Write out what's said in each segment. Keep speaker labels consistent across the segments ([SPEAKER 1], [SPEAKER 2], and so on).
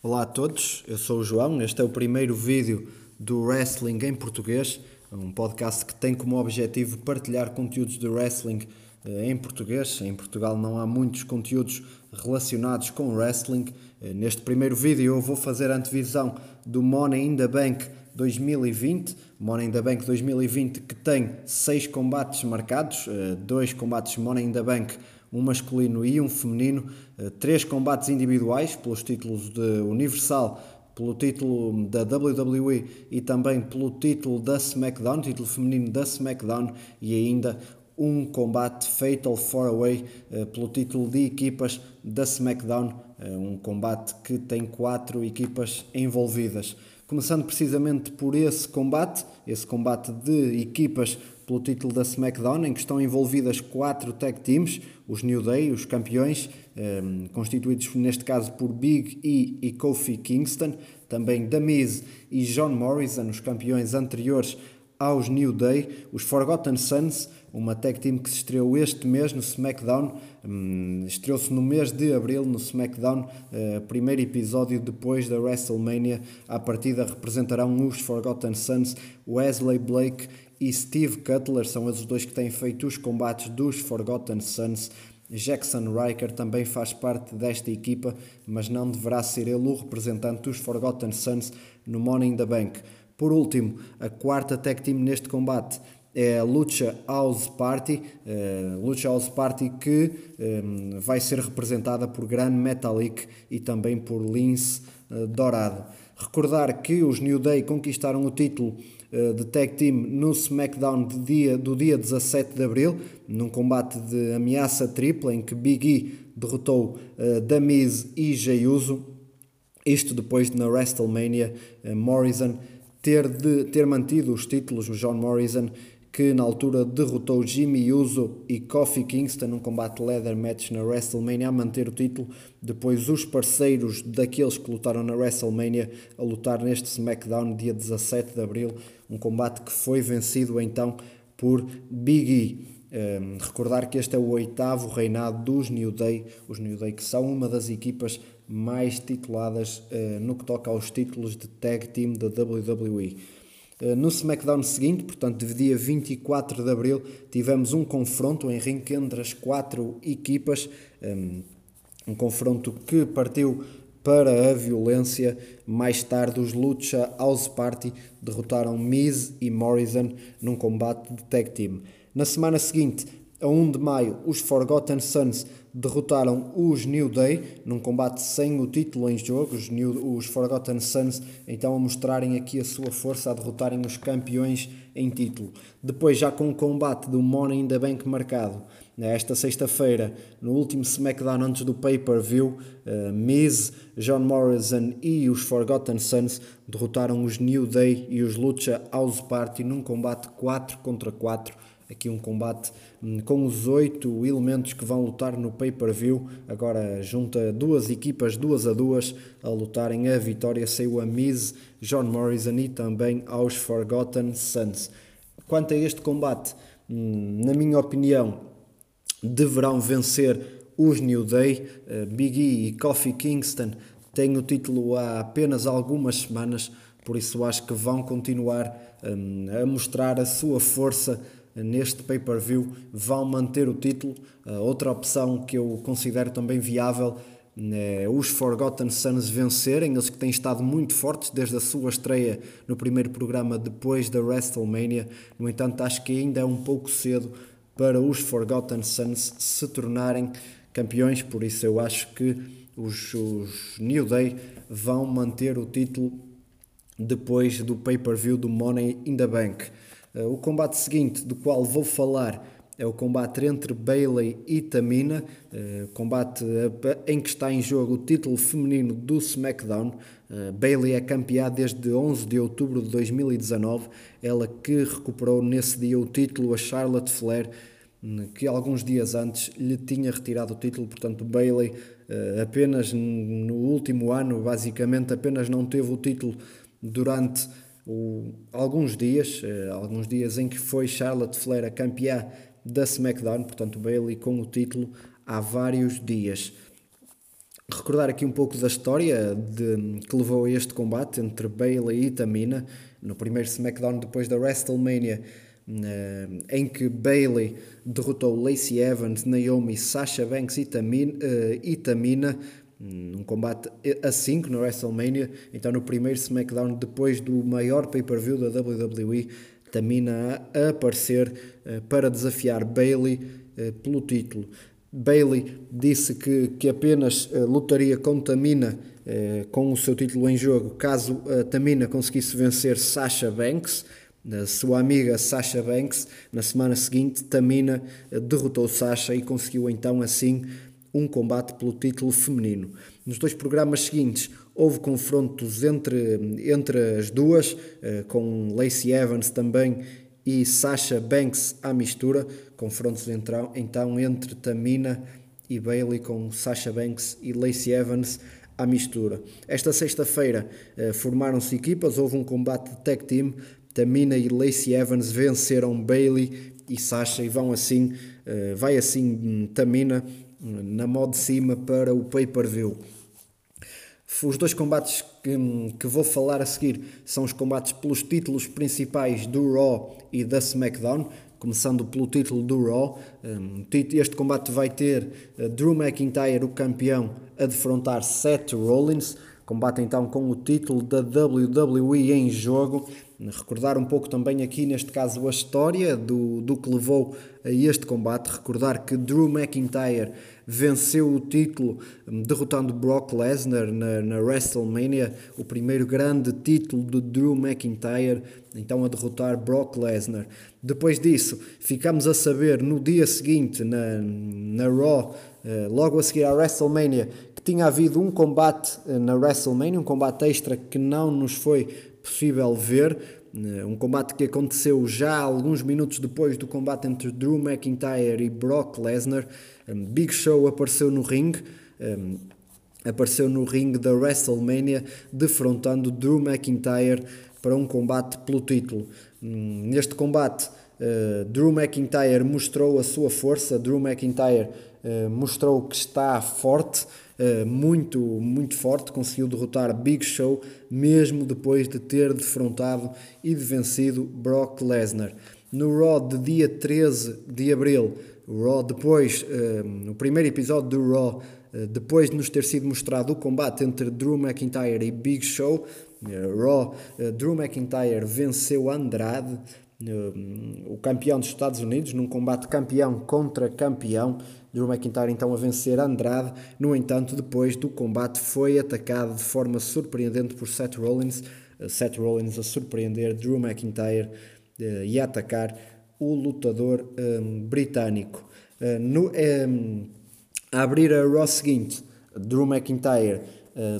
[SPEAKER 1] Olá a todos, eu sou o João. Este é o primeiro vídeo do Wrestling em Português, um podcast que tem como objetivo partilhar conteúdos de wrestling eh, em português. Em Portugal não há muitos conteúdos relacionados com wrestling. Eh, neste primeiro vídeo eu vou fazer a antevisão do Money in the Bank 2020. Money in the Bank 2020 que tem seis combates marcados, eh, dois combates Money in the Bank um masculino e um feminino, eh, três combates individuais pelos títulos de Universal, pelo título da WWE e também pelo título da SmackDown, título feminino da SmackDown e ainda um combate Fatal 4-Way eh, pelo título de equipas da SmackDown, eh, um combate que tem quatro equipas envolvidas. Começando precisamente por esse combate, esse combate de equipas pelo título da SmackDown, em que estão envolvidas quatro tag teams, os New Day, os campeões, um, constituídos neste caso por Big E e Kofi Kingston, também The Miz e John Morrison, os campeões anteriores aos New Day, os Forgotten Sons, uma tag team que se estreou este mês no SmackDown, um, estreou-se no mês de abril no SmackDown, uh, primeiro episódio depois da WrestleMania. À partida representarão os Forgotten Sons, Wesley Blake e Steve Cutler, são os dois que têm feito os combates dos Forgotten Sons. Jackson Riker também faz parte desta equipa, mas não deverá ser ele o representante dos Forgotten Sons no in the Bank. Por último, a quarta tag team neste combate é a Lucha House Party, uh, Lucha House Party que um, eh, vai ser representada por Gran Metalik e também por Lince uh, Dourado. Recordar que os New Day conquistaram o título de tag team no SmackDown de dia, do dia 17 de Abril, num combate de ameaça tripla em que Big E derrotou uh, e Jey Uso. Isto depois de na WrestleMania Morrison ter, de, ter mantido os títulos, o John Morrison que na altura derrotou Jimmy Uso e Kofi Kingston num combate leather match na WrestleMania a manter o título. Depois os parceiros daqueles que lutaram na WrestleMania a lutar neste SmackDown dia 17 de Abril, um combate que foi vencido então por Big E. Um, recordar que este é o oitavo reinado dos New Day, os New Day que são uma das equipas mais tituladas uh, no que toca aos títulos de tag team da WWE. Eh, no SmackDown seguinte, portanto, de dia 24 de abril, tivemos um confronto em ringue entre as quatro equipas, ehm, um confronto que partiu para a violência. Mais tarde, os Lucha House Party derrotaram Miz e Morrison num combate de tag team. Na semana seguinte, a 1 de maio, os Forgotten Sons derrotaram os New Day num combate sem o título em jogo. Os, New, os Forgotten Sons então a mostrarem aqui a sua força, a derrotarem os campeões em título. Depois, já com o combate do Money in the Bank marcado, esta sexta-feira, no último SmackDown antes do pay-per-view, uh, Miz, John Morrison e os Forgotten Sons derrotaram os New Day e os Lucha House Party num combate 4 contra 4 aqui um combate hum, com os oito elementos que vão lutar no pay-per-view. Agora junta duas equipas, duas a duas, a lutarem a vitória. Saiu a Miz, John Morrison e também aos Forgotten Sons. Quanto a este combate, hum, na minha opinião, deverão vencer os New Day. Eh, Big E e Kofi Kingston têm o título há apenas algumas semanas, por isso acho que vão continuar hum, a mostrar a sua força neste pay-per-view vão manter o título. outra opção que eu considero também viável é os Forgotten Sons vencerem, eles que têm estado muito fortes desde a sua estreia no primeiro programa depois da WrestleMania. No entanto, acho que ainda é um pouco cedo para os Forgotten Sons se tornarem campeões, por isso eu acho que os, os New Day vão manter o título depois do pay-per-view do Money in the Bank. Eh, o combate seguinte, do qual vou falar, é o combate entre Bailey e Tamina, eh, combate em que está em jogo o título feminino do SmackDown. Eh, Bailey é campeã desde 11 de outubro de 2019, ela que recuperou nesse dia o título a Charlotte Flair, hum, que alguns dias antes lhe tinha retirado o título, portanto Bailey apenas no último ano, basicamente apenas não teve o título durante o, alguns dias, uh, alguns dias em que foi Charlotte Flair a campeã da SmackDown, portanto Bailey com o título há vários dias. recordar aqui um pouco da história de, que levou a este combate entre Bailey e Tamina no primeiro SmackDown depois da WrestleMania em que Bailey derrotou Lacey Evans, Naomi, Sasha Banks e Tamina, uh, e Tamina num combate a 5 no WrestleMania, então no primeiro SmackDown depois do maior pay-per-view da WWE, Tamina a aparecer uh, para desafiar Bailey uh, pelo título. Bailey disse que, que apenas lutaria com Tamina com o seu título em jogo caso Tamina conseguisse vencer Sasha Banks da sua amiga Sasha Banks, na semana seguinte, Tamina eh, derrotou Sasha e conseguiu então assim um combate pelo título feminino. Nos dois programas seguintes houve confrontos entre, entre as duas, eh, com Lacey Evans também e Sasha Banks à mistura, confrontos então, então entre Tamina e Bailey com Sasha Banks e Lacey Evans à mistura. Esta sexta-feira eh, formaram-se equipas, houve um combate de tag team Tamina e Lacey Evans venceram Bailey e Sasha e vão assim, uh, vai assim hum, Tamina na mão de cima para o pay-per-view. Os dois combates que, hum, que vou falar a seguir são os combates pelos títulos principais do Raw e da SmackDown, começando pelo título do Raw. Este combate vai ter eh, Drew McIntyre, o campeão, a defrontar Seth Rollins. Combate então com o título da WWE em jogo recordar um pouco também aqui, neste caso, a história do, do que levou a este combate. Recordar que Drew McIntyre venceu o título hum, derrotando Brock Lesnar na, na WrestleMania, o primeiro grande título de Drew McIntyre, então a derrotar Brock Lesnar. Depois disso, ficamos a saber no dia seguinte, na, na Raw, eh, logo a seguir à WrestleMania, tinha havido um combate eh, na WrestleMania, um combate extra que não nos foi possível ver. Eh, um combate que aconteceu já alguns minutos depois do combate entre Drew McIntyre e Brock Lesnar. Big Show apareceu no ringue, apareceu no ringue da WrestleMania, defrontando Drew McIntyre para um combate pelo título. Hum, neste combate, eh, Drew McIntyre mostrou a sua força, Drew McIntyre eh, mostrou que está forte. Eh, muito, muito forte, conseguiu derrotar Big Show, mesmo depois de ter defrontado e de vencido Brock Lesnar. No Raw de dia 13 de abril, o Raw depois, no primeiro episódio do Raw, depois de nos ter sido mostrado o combate entre Drew McIntyre e Big Show, Raw, Drew McIntyre venceu Andrade, o campeão dos Estados Unidos, num combate campeão contra campeão. Drew McIntyre então a vencer Andrade, no entanto, depois do combate foi atacado de forma surpreendente por Seth Rollins, uh, Seth Rollins a surpreender Drew McIntyre uh, e a atacar o lutador um, ehm, britânico. Uh, no, um, ehm, a abrir a Raw seguinte, Drew McIntyre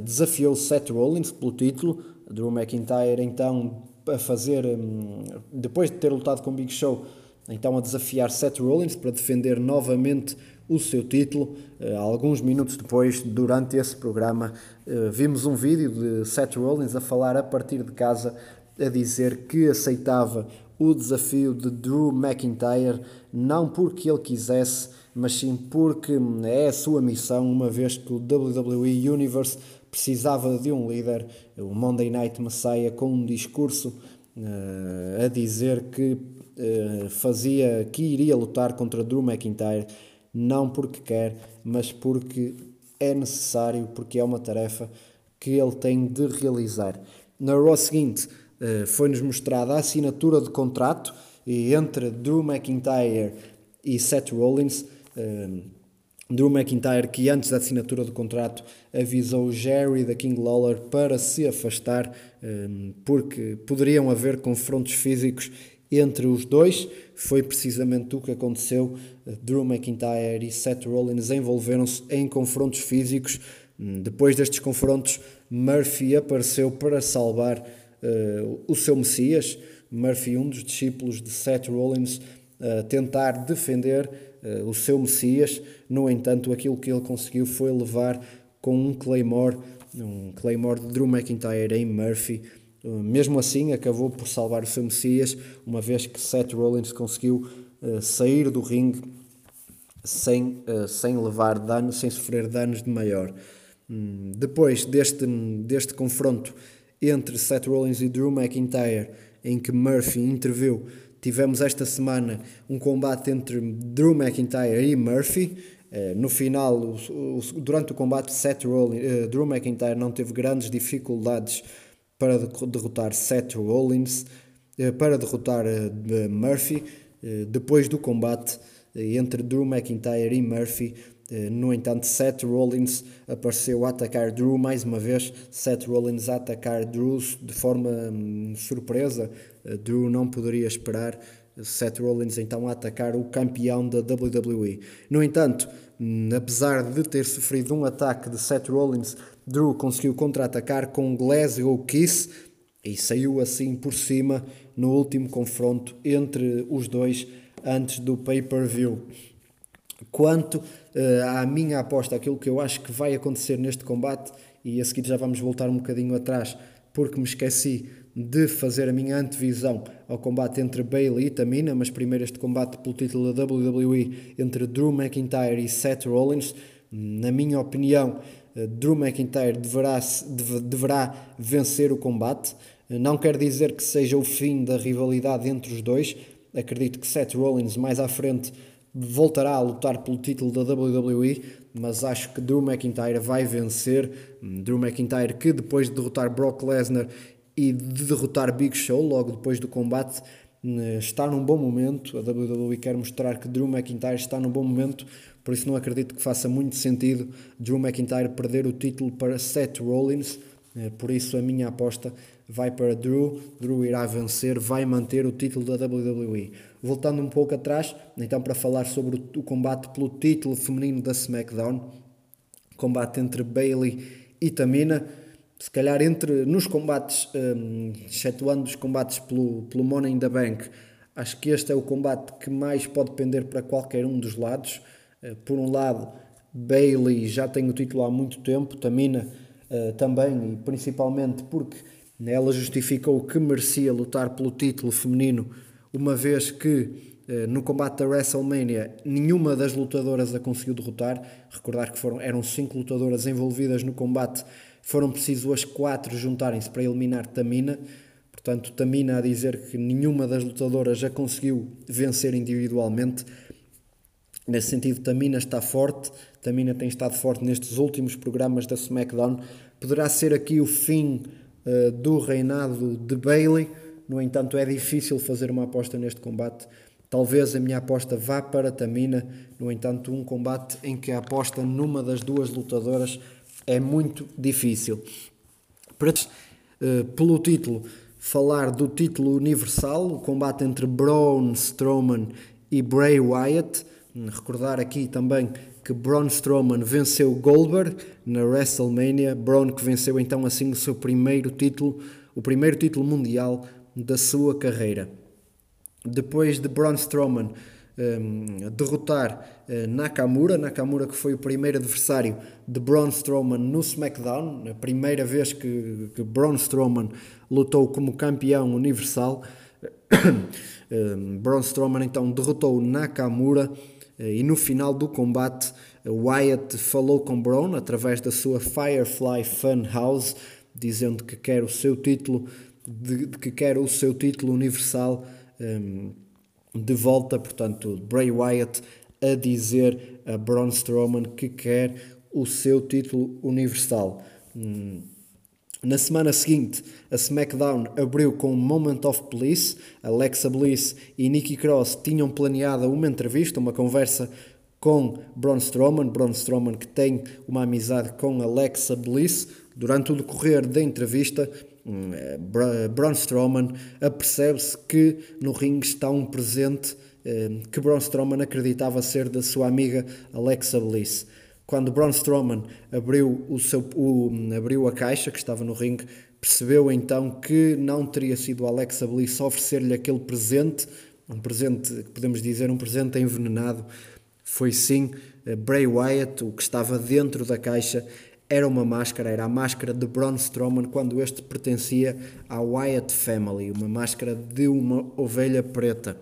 [SPEAKER 1] desafiou Seth Rollins pelo título, Drew McIntyre então a fazer, um, depois de ter lutado com Big Show, então a desafiar Seth Rollins para defender novamente o seu título. Uh, alguns minutos depois, durante esse programa, uh, vimos um vídeo de Seth Rollins a falar a partir de casa, a dizer que aceitava o desafio de Drew McIntyre, não porque ele quisesse, mas sim porque é a sua missão, uma vez que o WWE Universe precisava de um líder, o Monday Night Messiah, com um discurso uh, a dizer que uh, fazia, que iria lutar contra Drew McIntyre não porque quer, mas porque é necessário, porque é uma tarefa que ele tem de realizar. Na Raw seguinte, eh, foi-nos mostrada a assinatura de contrato entre Drew McIntyre e Seth Rollins. Eh, Drew McIntyre, que antes da assinatura do contrato avisou Jerry da King Lawler para se afastar, eh, porque poderiam haver confrontos físicos entre os dois. Foi precisamente o que aconteceu. Drew McIntyre e Seth Rollins envolveram-se em confrontos físicos. Hum, depois destes confrontos, Murphy apareceu para salvar uh, o seu Messias. Murphy, um dos discípulos de Seth Rollins, uh, tentar defender uh, o seu Messias. No entanto, aquilo que ele conseguiu foi levar com um Claymore, um Claymore de Drew McIntyre em Murphy, mesmo assim, acabou por salvar o seu Messias, uma vez que Seth Rollins conseguiu uh, sair do ringue sem, uh, sem levar danos, sem sofrer danos de maior. Hum, depois deste, deste confronto entre Seth Rollins e Drew McIntyre, em que Murphy interviu, tivemos esta semana um combate entre Drew McIntyre e Murphy. Eh, no final, durante o combate, Seth Rollins, eh, Drew McIntyre não teve grandes dificuldades para derrotar Seth Rollins, eh, para derrotar Murphy. Depois do combate entre Drew McIntyre e Murphy, no entanto, Seth Rollins apareceu a atacar Drew mais uma vez. Seth Rollins a atacar Drew de forma hum, surpresa. Drew não poderia esperar. Seth Rollins então a atacar o campeão da WWE. No entanto, hum, apesar de ter sofrido um ataque de Seth Rollins, Drew conseguiu contra-atacar com Glasgow Kiss e saiu assim por cima no último confronto entre os dois antes do pay-per-view. Quanto uh, à minha aposta, aquilo que eu acho que vai acontecer neste combate, e a seguir já vamos voltar um bocadinho atrás, porque me esqueci de fazer a minha antevisão ao combate entre Bailey e Tamina, mas primeiro este combate pelo título da WWE entre Drew McIntyre e Seth Rollins. Na minha opinião, Drew McIntyre deverá, deverá vencer o combate. Eh, não quer dizer que seja o fim da rivalidade entre os dois. Acredito que Seth Rollins mais à frente voltará a lutar pelo título da WWE, mas acho que Drew McIntyre vai vencer. Drew McIntyre que depois de derrotar Brock Lesnar e de derrotar Big Show logo depois do combate eh, está num bom momento. A WWE quer mostrar que Drew McIntyre está num bom momento, por isso não acredito que faça muito sentido Drew McIntyre perder o título para Seth Rollins. Eh, por isso a minha aposta vai para Drew. Drew irá vencer, vai manter o título da WWE. Voltando um pouco atrás, então para falar sobre o combate pelo título feminino da SmackDown, combate entre Bailey e Tamina se calhar entre nos combates, um, excetuando os combates pelo, pelo Money in the Bank, acho que este é o combate que mais pode pender para qualquer um dos lados. Uh, por um lado, Bailey já tem o título há muito tempo, Tamina uh, também, e principalmente porque ela justificou que merecia lutar pelo título feminino, uma vez que uh, no combate da WrestleMania nenhuma das lutadoras a conseguiu derrotar. Recordar que foram, eram cinco lutadoras envolvidas no combate foram preciso as quatro juntarem-se para eliminar Tamina. Portanto, Tamina a dizer que nenhuma das lutadoras já conseguiu vencer individualmente. Nesse sentido, Tamina está forte. Tamina tem estado forte nestes últimos programas da SmackDown. Poderá ser aqui o fim uh, do reinado de Bailey. No entanto, é difícil fazer uma aposta neste combate. Talvez a minha aposta vá para Tamina. No entanto, um combate em que a aposta numa das duas lutadoras é muito difícil. Para, uh, pelo título, falar do título universal, o combate entre Braun Strowman e Bray Wyatt. Recordar aqui também que Braun Strowman venceu Goldberg na WrestleMania. Braun que venceu então assim o seu primeiro título, o primeiro título mundial da sua carreira. Depois de Braun Strowman um, derrotar uh, Nakamura, Nakamura que foi o primeiro adversário de Braun Strowman no SmackDown, a primeira vez que, que Braun Strowman lutou como campeão universal. um, Braun Strowman então derrotou Nakamura e no final do combate Wyatt falou com Braun através da sua Firefly Funhouse, dizendo que quer o seu título, de, que quer o seu título universal. Um, de volta, portanto, Bray Wyatt a dizer a Braun Strowman que quer o seu título universal. Hum. Na semana seguinte, a SmackDown abriu com Moment of Bliss. Alexa Bliss e Nikki Cross tinham planeado uma entrevista, uma conversa com Braun Strowman. Braun Strowman que tem uma amizade com Alexa Bliss. Durante o decorrer da entrevista, Hum, é, Braun Strowman apercebe-se que no ringue está um presente hum, que Braun Strowman acreditava ser da sua amiga Alexa Bliss. Quando Braun Strowman abriu, o seu, o, abriu a caixa que estava no ringue, percebeu então que não teria sido Alexa Bliss oferecer-lhe aquele presente, um presente, podemos dizer, um presente envenenado. Foi sim eh, Bray Wyatt, o que estava dentro da caixa, era uma máscara, era a máscara de Braun Strowman quando este pertencia à Wyatt Family, uma máscara de uma ovelha preta.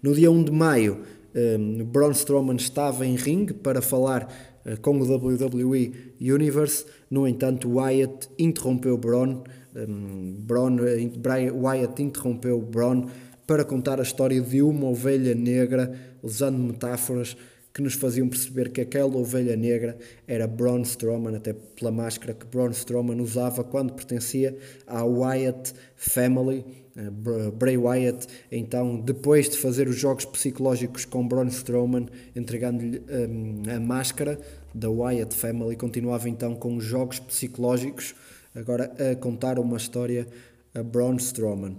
[SPEAKER 1] No dia 1 de maio, um, Braun Strowman estava em ringue para falar com o WWE Universe. No entanto, Wyatt interrompeu Braun, um, Braun Wyatt interrompeu Braun para contar a história de uma ovelha negra, usando metáforas que nos faziam perceber que aquela ovelha negra era Braun Strowman, até pela máscara que Braun Strowman usava quando pertencia à Wyatt Family, Bray Wyatt. Então, depois de fazer os jogos psicológicos com Braun Strowman, entregando-lhe um, a máscara da Wyatt Family, continuava então com os jogos psicológicos, agora a contar uma história a Braun Strowman.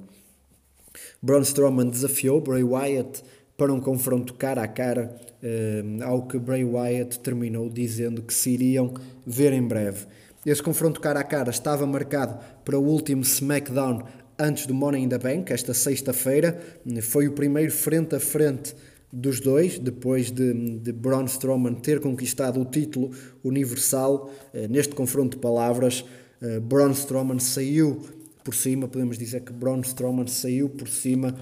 [SPEAKER 1] Braun Strowman desafiou Bray Wyatt para um confronto cara a cara, eh, ao que Bray Wyatt terminou dizendo que se iriam ver em breve. Esse confronto cara a cara estava marcado para o último SmackDown antes do Money in the Bank, esta sexta-feira. Foi o primeiro frente a frente dos dois, depois de, de Braun Strowman ter conquistado o título universal. Eh, neste confronto de palavras, eh, Braun Strowman saiu por cima, podemos dizer que Braun Strowman saiu por cima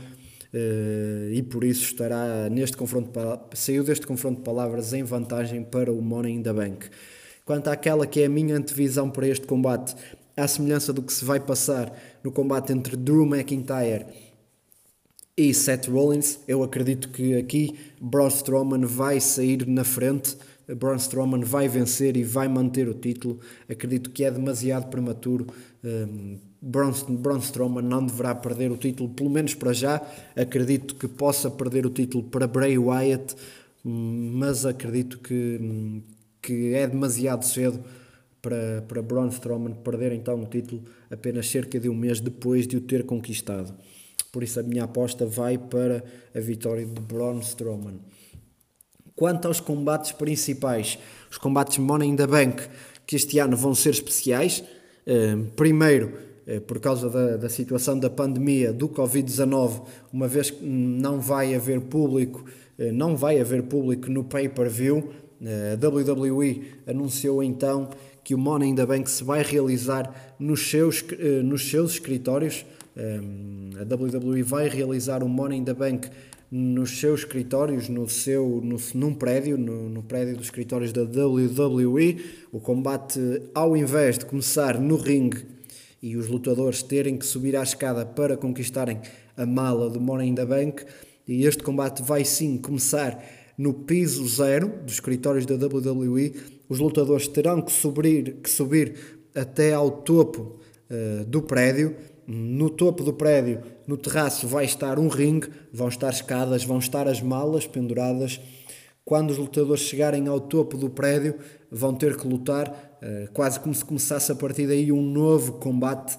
[SPEAKER 1] Uh, e por isso estará neste confronto saiu deste confronto de palavras em vantagem para o Money in the Bank. Quanto àquela que é a minha antevisão para este combate, à semelhança do que se vai passar no combate entre Drew McIntyre e Seth Rollins, eu acredito que aqui Braun Strowman vai sair na frente, Braun Strowman vai vencer e vai manter o título. Acredito que é demasiado prematuro um, Braun, Braun Strowman não deverá perder o título, pelo menos para já. Acredito que possa perder o título para Bray Wyatt, mas acredito que, que é demasiado cedo para, para Braun Strowman perder então o título apenas cerca de um mês depois de o ter conquistado. Por isso a minha aposta vai para a vitória de Braun Strowman. Quanto aos combates principais, os combates Money in the Bank, que este ano vão ser especiais, eh, primeiro eh, por causa da, da situação da pandemia do Covid-19, uma vez que não vai haver público, eh, não vai haver público no pay-per-view, a WWE anunciou então que o Money in the Bank se vai realizar nos seus, nos seus escritórios. A WWE vai realizar o Money in the Bank nos seus escritórios, no seu, no, num prédio, no, no prédio dos escritórios da WWE. O combate, ao invés de começar no ringue e os lutadores terem que subir à escada para conquistarem a mala do Money in the Bank. E este combate vai sim começar no piso zero dos escritórios da WWE. Os lutadores terão que subir, que subir até ao topo uh, do prédio. No topo do prédio, no terraço, vai estar um ringue, vão estar escadas, vão estar as malas penduradas. Quando os lutadores chegarem ao topo do prédio, vão ter que lutar eh, quase como se começasse a partir daí um novo combate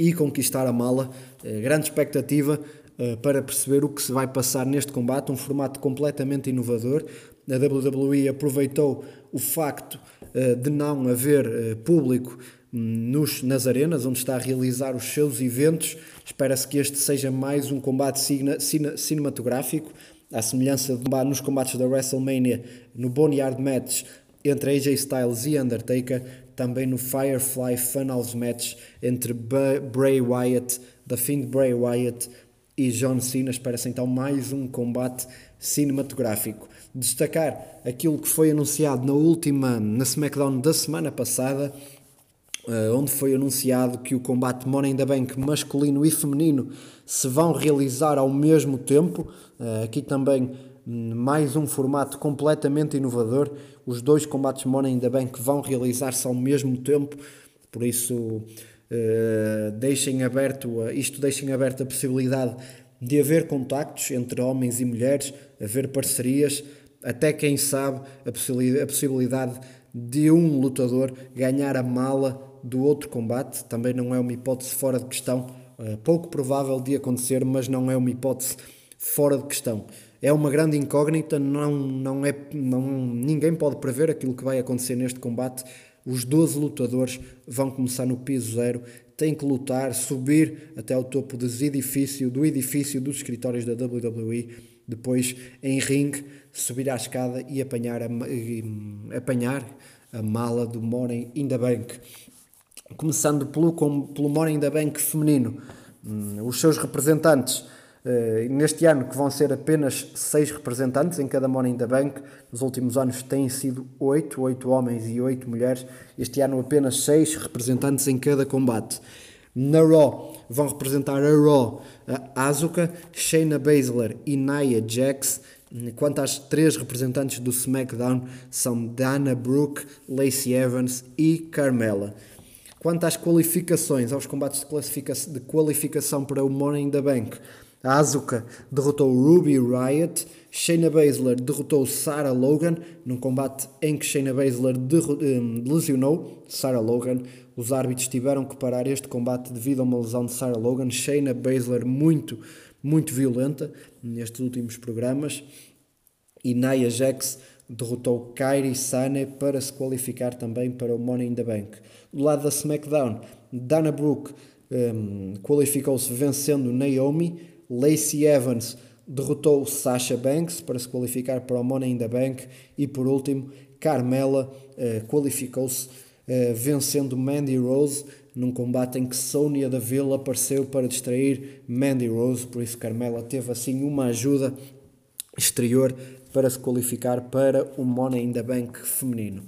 [SPEAKER 1] e conquistar a mala. Uh, grande expectativa uh, para perceber o que se vai passar neste combate, um formato completamente inovador. A WWE aproveitou o facto de não haver público hum, nos, nas arenas, onde está a realizar os seus eventos. Espera-se que este seja mais um combate cine, cine, cinematográfico, à semelhança de, nos combates da WrestleMania, no Boneyard Match, entre AJ Styles e Undertaker, também no Firefly Funhouse Match entre Bray Wyatt, The Fiend Bray Wyatt e John Cena. Espera-se então mais um combate cinematográfico. Destacar aquilo que foi anunciado na última, na SmackDown da semana passada, eh, onde foi anunciado que o combate Money in the Bank masculino e feminino se vão realizar ao mesmo tempo. Eh, aqui também hum, mais um formato completamente inovador os dois combates Money in the Bank vão realizar-se ao mesmo tempo, por isso uh, deixem aberto, isto deixem aberto a possibilidade de haver contactos entre homens e mulheres, haver parcerias, até quem sabe a possibilidade, a possibilidade de um lutador ganhar a mala do outro combate, também não é uma hipótese fora de questão, uh, pouco provável de acontecer, mas não é uma hipótese fora de questão é uma grande incógnita, não, não é, não, ninguém pode prever aquilo que vai acontecer neste combate. Os 12 lutadores vão começar no piso zero, têm que lutar, subir até ao topo dos edifício, do edifício dos escritórios da WWE, depois em ringue, subir à escada e apanhar a, e, apanhar a mala do Money in the Bank. Começando pelo, pelo Money in the Bank feminino, hum, os seus representantes neste ano, que vão ser apenas seis representantes em cada in the Bank, nos últimos anos têm sido oito, oito homens e oito mulheres. Este ano, apenas seis representantes em cada combate. Na Raw, vão representar a Raw, a Asuka, Shayna Baszler e Nia Jax. Quanto às três representantes do SmackDown, são Dana Brooke, Lacey Evans e Carmella. Quanto às qualificações, aos combates de, de qualificação para o in the Bank, a Asuka derrotou Ruby Riot, Shayna Baszler derrotou Sarah Logan, num combate em que Shayna Baszler um, lesionou Sarah Logan. Os árbitros tiveram que parar este combate devido a uma lesão de Sarah Logan. Shayna Baszler muito, muito violenta nestes últimos programas. E Nia Jax derrotou Kairi Sane para se qualificar também para o Money in the Bank. Do lado da SmackDown, Dana Brooke um, qualificou-se vencendo Naomi. Lacey Evans derrotou Sasha Banks para se qualificar para o Money in the Bank e por último Carmela uh, qualificou-se uh, vencendo Mandy Rose num combate em que Sonya Deville apareceu para distrair Mandy Rose, por isso Carmela teve assim uma ajuda exterior para se qualificar para o Money in the Bank feminino.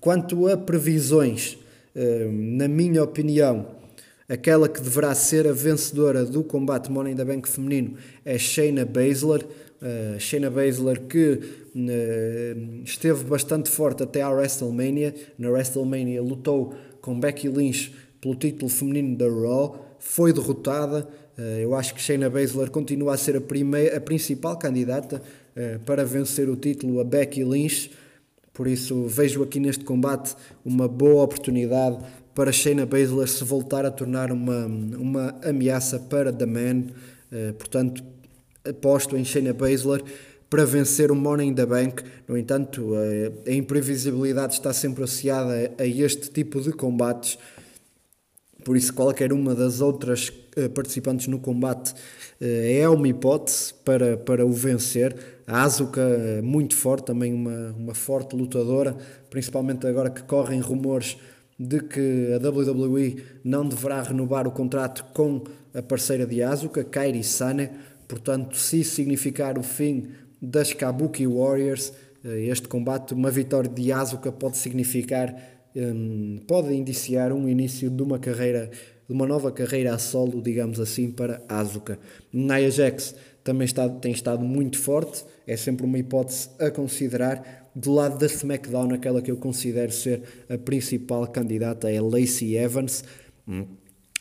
[SPEAKER 1] Quanto a previsões, uh, na minha opinião, Aquela que deverá ser a vencedora do combate Money the Bank feminino é Shayna Baszler. Uh, Shayna Baszler que uh, esteve basztante forte até à WrestleMania. Na WrestleMania lutou com Becky Lynch pelo título feminino da Raw. Foi derrotada. Uh, eu acho que Shayna Baszler continua a ser a, primeira, a principal candidata para vencer o título a Becky Lynch. Por isso vejo aqui neste combate uma boa oportunidade para Shayna Baszler se voltar a tornar uma, uma ameaça para The Man. Uh, portanto, aposto em Shayna Baszler para vencer o Money in the Bank. No entanto, a, a imprevisibilidade está sempre associada a, este tipo de combates. Por isso, qualquer uma das outras uh, participantes no combate uh, é uma hipótese para, para o vencer. A Asuka, muito forte, também uma, uma forte lutadora, principalmente agora que correm rumores de que a WWE não deverá renovar o contrato com a parceira de Asuka, Kairi Sane. Portanto, se significar o fim das Kabuki Warriors, eh, este combate, uma vitória de Asuka pode significar, hum, pode indiciar um início de uma carreira, de uma nova carreira a solo, digamos assim, para Asuka. Nia Jax também está, tem estado muito forte, é sempre uma hipótese a considerar do lado da SmackDown, aquela que eu considero ser a principal candidata é Lacey Evans. Hum.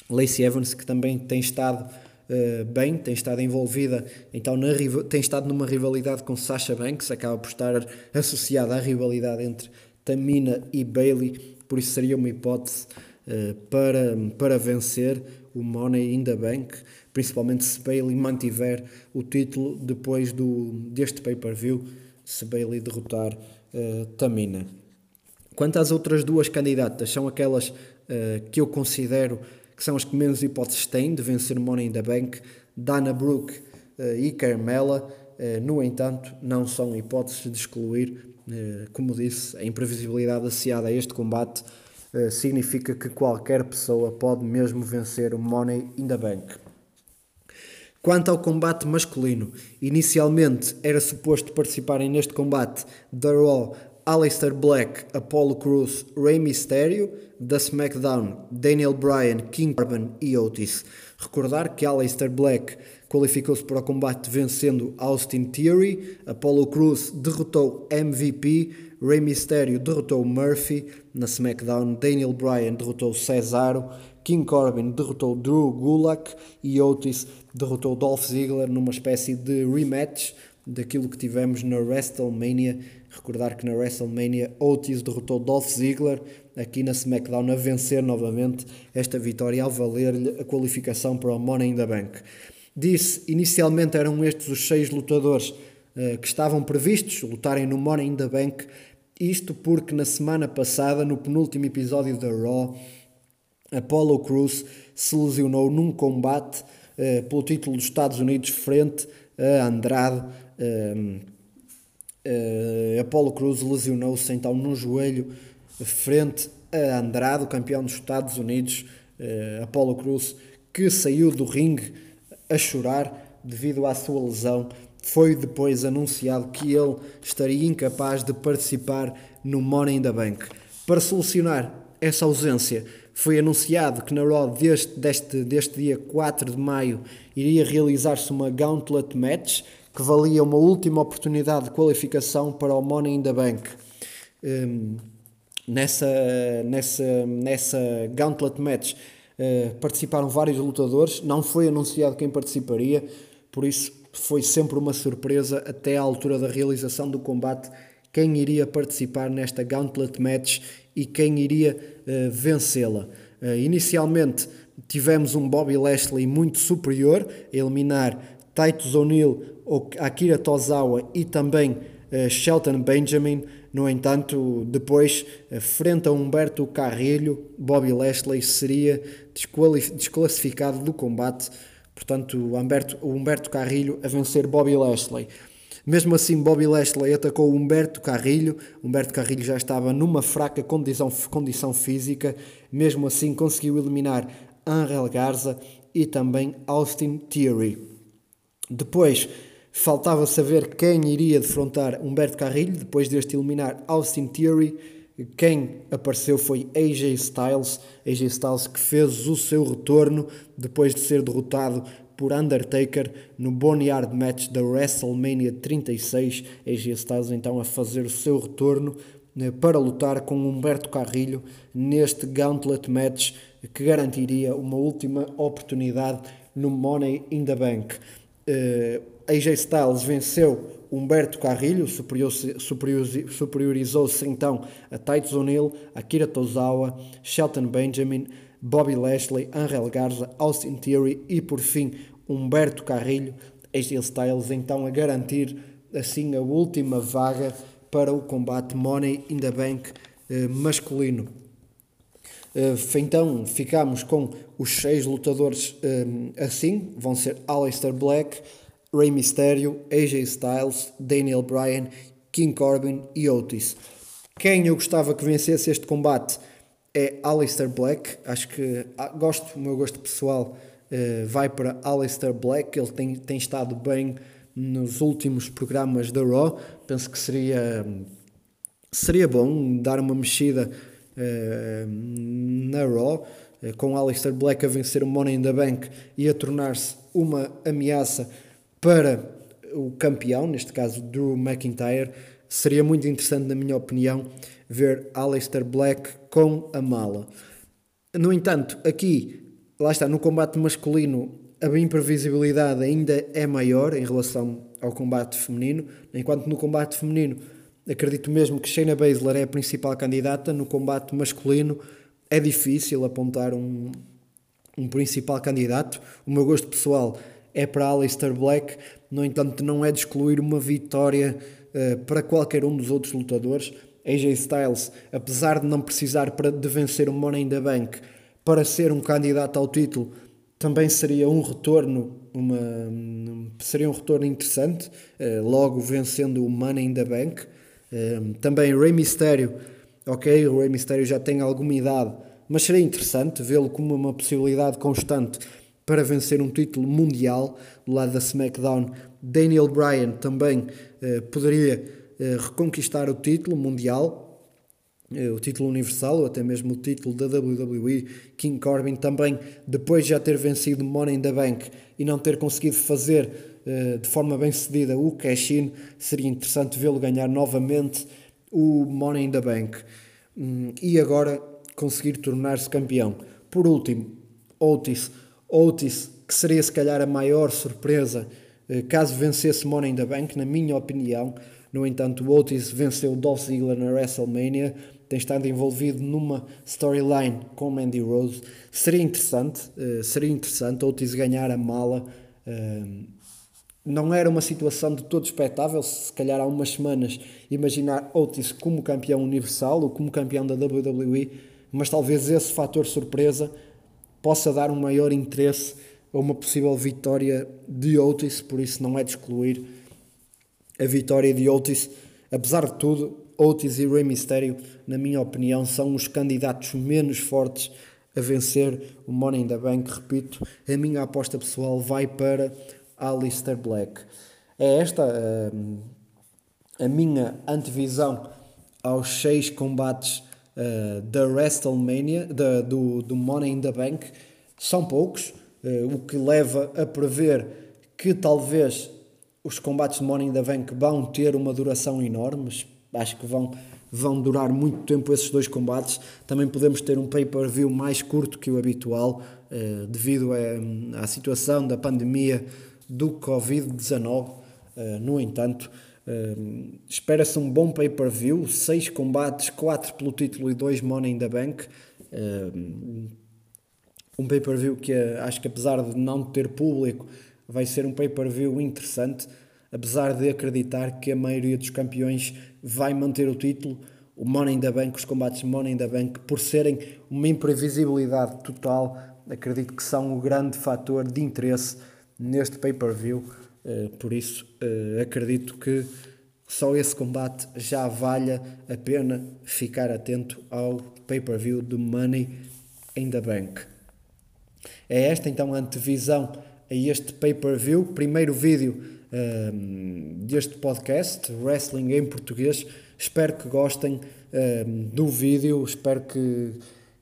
[SPEAKER 1] Lacey Evans que também tem estado uh, bem, tem estado envolvida, então na, tem estado numa rivalidade com Sasha Banks, acaba por estar associada à rivalidade entre Tamina e Bailey, por isso seria uma hipótese uh, para, para vencer o Money in the Bank, principalmente se Bailey mantiver o título depois do, deste pay-per-view se Bailey derrotar uh, Tamina. Quanto às outras duas candidatas, são aquelas uh, que eu considero que são as que menos hipóteses têm de vencer Money in the Bank, Dana Brooke uh, e Carmela. no entanto, não são hipóteses de excluir, como disse, a imprevisibilidade associada a este combate significa que qualquer pessoa pode mesmo vencer o Money in the Bank. Quanto ao combate masculino, inicialmente era suposto participarem neste combate The Raw, Aleister Black, Apollo Cruz, Rey Mysterio, da SmackDown, Daniel Bryan, King Corbin e Otis. Recordar que Aleister Black qualificou-se para o combate vencendo Austin Theory, Apollo Cruz derrotou MVP, Rey Mysterio derrotou Murphy na SmackDown, Daniel Bryan derrotou Cesaro, King Corbin derrotou Drew Gulak e Otis derrotou Dolph Ziggler numa espécie de rematch daquilo que tivemos na WrestleMania. Recordar que na WrestleMania Otis derrotou Dolph Ziggler, aqui na SmackDown a vencer novamente esta vitória ao valer-lhe a qualificação para o Money in the Bank. Disse, inicialmente eram estes os seis lutadores uh, que estavam previstos lutarem no Money in the Bank, isto porque na semana passada, no penúltimo episódio da Raw, Apollo Crews se lesionou num combate uh, pelo título dos Estados Unidos frente a Andrade. Uh, uh, Apollo Crews lesionou-se então no joelho frente a Andrade, o campeão dos Estados Unidos. Uh, Apollo Crews que saiu do ringue a chorar devido à sua lesão, foi depois anunciado que ele estaria incapaz de participar no Money in the Bank. Para solucionar essa ausência, foi anunciado que na Raw deste, deste, deste dia 4 de maio iria realizar-se uma Gauntlet Match que valia uma última oportunidade de qualificação para o Money in the Bank. Um, nessa, nessa, nessa Gauntlet Match uh, participaram vários lutadores, não foi anunciado quem participaria, por isso foi sempre uma surpresa até à altura da realização do combate quem iria participar nesta Gauntlet Match e quem iria uh, vencê-la. Uh, inicialmente tivemos um Bobby Lashley muito superior a eliminar Titus O'Neill, Akira Tozawa e também uh, Shelton Benjamin. No entanto, depois, frente a Humberto Carrilho, Bobby Lashley seria desclassificado do combate. Portanto, Humberto, Humberto Carrilho a vencer Bobby Lashley. Mesmo assim, Bobby Lashley atacou Humberto Carrilho. Humberto Carrilho já estava numa fraca condição, condição física. Mesmo assim, conseguiu eliminar Angel Garza e também Austin Theory. Depois, faltava saber quem iria defrontar Humberto Carrilho. Depois deste eliminar Austin Theory, quem apareceu foi AJ Styles. AJ Styles que fez o seu retorno depois de ser derrotado por Undertaker no Boneyard Match da WrestleMania 36. AJ Styles então a fazer o seu retorno né, para lutar com Humberto Carrilho neste Gauntlet Match que garantiria uma última oportunidade no Money in the Bank. Uh, AJ Styles venceu Humberto Carrilho, superiorizou-se então a Titus O'Neill, Akira Tozawa, Shelton Benjamin, Bobby Lashley, Angel Garza, Austin Theory e por fim Humberto Carrilho, AJ Styles então a garantir assim a última vaga para o combate Money in the Bank eh, masculino. Eh, então ficamos com os seis lutadores eh, assim, vão ser Aleister Black, Rey Mysterio, AJ Styles, Daniel Bryan, King Corbin e Otis. Quem eu gostava que vencesse este combate é Aleister Black. Acho que ah, gosto, o meu gosto pessoal uh, vai para Aleister Black. Ele tem, tem estado bem nos últimos programas da Raw. Penso que seria, seria bom dar uma mexida uh, na Raw. Uh, com Aleister Black a vencer o Money in the Bank e a tornar-se uma ameaça para o campeão, neste caso Drew McIntyre, seria muito interessante, na minha opinião, ver Aleister Black com a mala. No entanto, aqui, lá está, no combate masculino, a imprevisibilidade ainda é maior em relação ao combate feminino, enquanto no combate feminino acredito mesmo que Shayna Baszler é a principal candidata, no combate masculino é difícil apontar um, um principal candidato. O meu gosto pessoal é para Alistair Black, no entanto, não é de excluir uma vitória uh, para qualquer um dos outros lutadores. AJ Styles, apesar de não precisar para, de vencer o Money in the Bank para ser um candidato ao título, também seria um retorno, uma, seria um retorno interessante, uh, logo vencendo o Money in the Bank. Uh, também Rey Mysterio, ok, o Rey Mysterio já tem alguma idade, mas seria interessante vê-lo como uma possibilidade constante para vencer um título mundial do lado da SmackDown. Daniel Bryan também eh, poderia eh, reconquistar o título mundial, eh, o título universal ou até mesmo o título da WWE. King Corbin também, depois de já ter vencido Money in the Bank e não ter conseguido fazer eh, de forma bem cedida o cash-in, seria interessante vê-lo ganhar novamente o Money in the Bank. Hum, e agora conseguir tornar-se campeão. Por último, Otis Otis, que seria se calhar a maior surpresa eh, caso vencesse Money in the Bank, na minha opinião. No entanto, Otis venceu Dolph Ziggler na WrestleMania, tem estado envolvido numa storyline com Mandy Rose. Seria interessante, uh, seria interessante Otis ganhar a mala. Uh, não era uma situação de todo expectável, se calhar há umas semanas imaginar Otis como campeão universal ou como campeão da WWE, mas talvez esse fator surpresa possa dar um maior interesse a uma possível vitória de Otis, por isso não é de excluir a vitória de Otis. Apesar de tudo, Otis e Rey Mysterio, na minha opinião, são os candidatos menos fortes a vencer o Money in the Bank. Repito, a minha aposta pessoal vai para Alistair Black. É esta uh, a minha antevisão aos seis combates uh, da WrestleMania, da, do, do Money in the Bank. São poucos, uh, o que leva a prever que talvez os combates de in the Bank vão ter uma duração enorme. Acho que vão, vão durar muito tempo esses dois combates. Também podemos ter um pay-per-view mais curto que o habitual, uh, devido a, à situação da pandemia do Covid-19. no entanto, Uh, Espera-se um bom pay-per-view, seis combates, quatro pelo título e dois Money in the Bank. Uh, um pay-per-view que uh, acho que apesar de não ter público, vai ser um pay-per-view interessante, apesar de acreditar que a maioria dos campeões vai manter o título. O Money in the Bank, os combates Money in the Bank, por serem uma imprevisibilidade total, acredito que são o grande fator de interesse neste pay-per-view. Eh, por isso, uh, acredito que só esse combate já valha a pena ficar atento ao pay-per-view do Money in the Bank. É esta então a antevisão a este pay-per-view, primeiro vídeo ehm, deste podcast, Wrestling em Português. Espero que gostem ehm, do vídeo, espero que,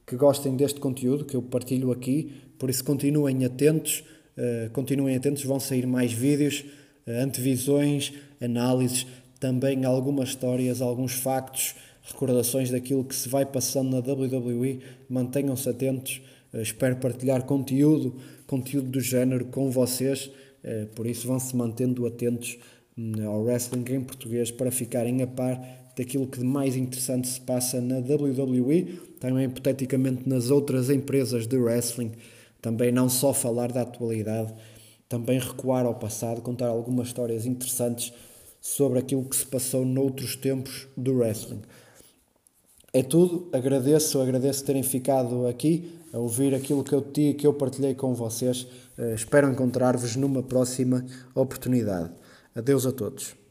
[SPEAKER 1] que gostem deste conteúdo que eu partilho aqui. Por isso, continuem atentos Uh, continuem atentos, vão sair mais vídeos, uh, antevisões, análises, também algumas histórias, alguns factos, recordações daquilo que se vai passando na WWE. Mantenham-se atentos, espero partilhar conteúdo, conteúdo do género com vocês, por isso vão-se mantendo atentos hum, ao wrestling em português para ficarem a par daquilo que de mais interessante se passa na WWE, também hipoteticamente nas outras empresas de wrestling também não só falar da atualidade, também recuar ao passado, contar algumas histórias interessantes sobre aquilo que se passou noutros tempos do wrestling. É tudo, agradeço, agradeço terem ficado aqui a ouvir aquilo que eu, que eu partilhei com vocês. Uh, espero encontrar-vos numa próxima oportunidade. Adeus a todos.